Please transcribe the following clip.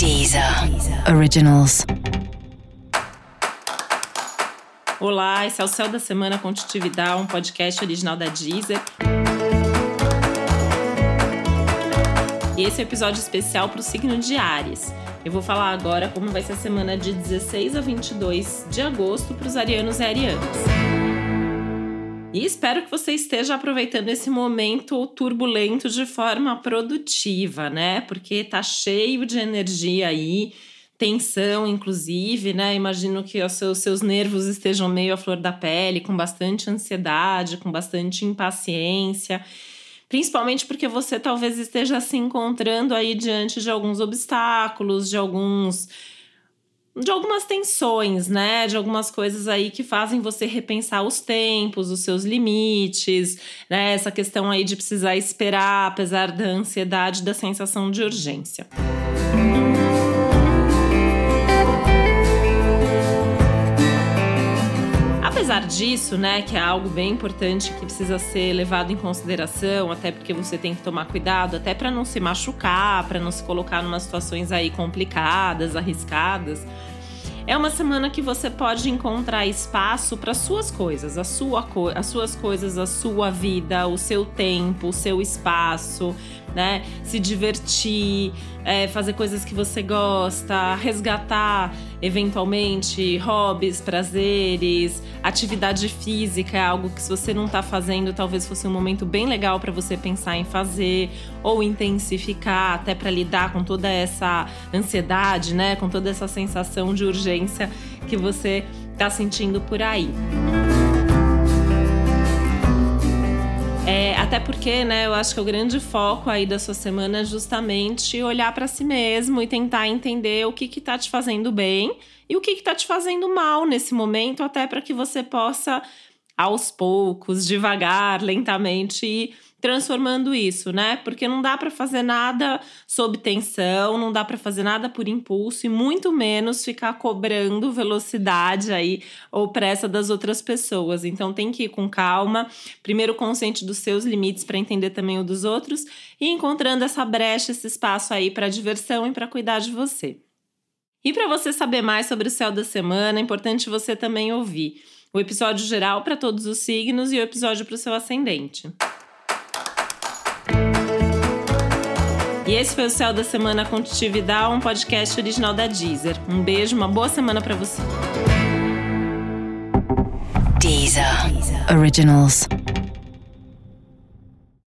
Deezer Originals. Olá, esse é o Céu da Semana com um podcast original da Deezer. E esse é um episódio especial para o signo de Ares. Eu vou falar agora como vai ser a semana de 16 a 22 de agosto para os arianos e arianas. E espero que você esteja aproveitando esse momento turbulento de forma produtiva, né? Porque tá cheio de energia aí, tensão, inclusive, né? Imagino que os seus, seus nervos estejam meio à flor da pele, com bastante ansiedade, com bastante impaciência. Principalmente porque você talvez esteja se encontrando aí diante de alguns obstáculos, de alguns de algumas tensões, né? De algumas coisas aí que fazem você repensar os tempos, os seus limites, né? Essa questão aí de precisar esperar, apesar da ansiedade, da sensação de urgência. Apesar disso, né, que é algo bem importante que precisa ser levado em consideração, até porque você tem que tomar cuidado, até para não se machucar, para não se colocar em situações aí complicadas, arriscadas. É uma semana que você pode encontrar espaço para suas coisas, a sua co as suas coisas, a sua vida, o seu tempo, o seu espaço, né? Se divertir, é, fazer coisas que você gosta, resgatar eventualmente hobbies, prazeres, atividade física é algo que se você não está fazendo, talvez fosse um momento bem legal para você pensar em fazer ou intensificar, até para lidar com toda essa ansiedade, né? Com toda essa sensação de urgência que você está sentindo por aí. É, até porque, né, eu acho que o grande foco aí da sua semana é justamente olhar para si mesmo e tentar entender o que que tá te fazendo bem e o que que tá te fazendo mal nesse momento, até para que você possa aos poucos, devagar, lentamente ir transformando isso, né? Porque não dá para fazer nada sob tensão, não dá para fazer nada por impulso e muito menos ficar cobrando velocidade aí ou pressa das outras pessoas. Então tem que ir com calma, primeiro consciente dos seus limites para entender também o dos outros e encontrando essa brecha, esse espaço aí para diversão e para cuidar de você. E para você saber mais sobre o céu da semana, é importante você também ouvir o episódio geral para todos os signos e o episódio para o seu ascendente. E esse foi o Céu da Semana com Titividade, um podcast original da Deezer. Um beijo, uma boa semana para você. Deezer. Originals.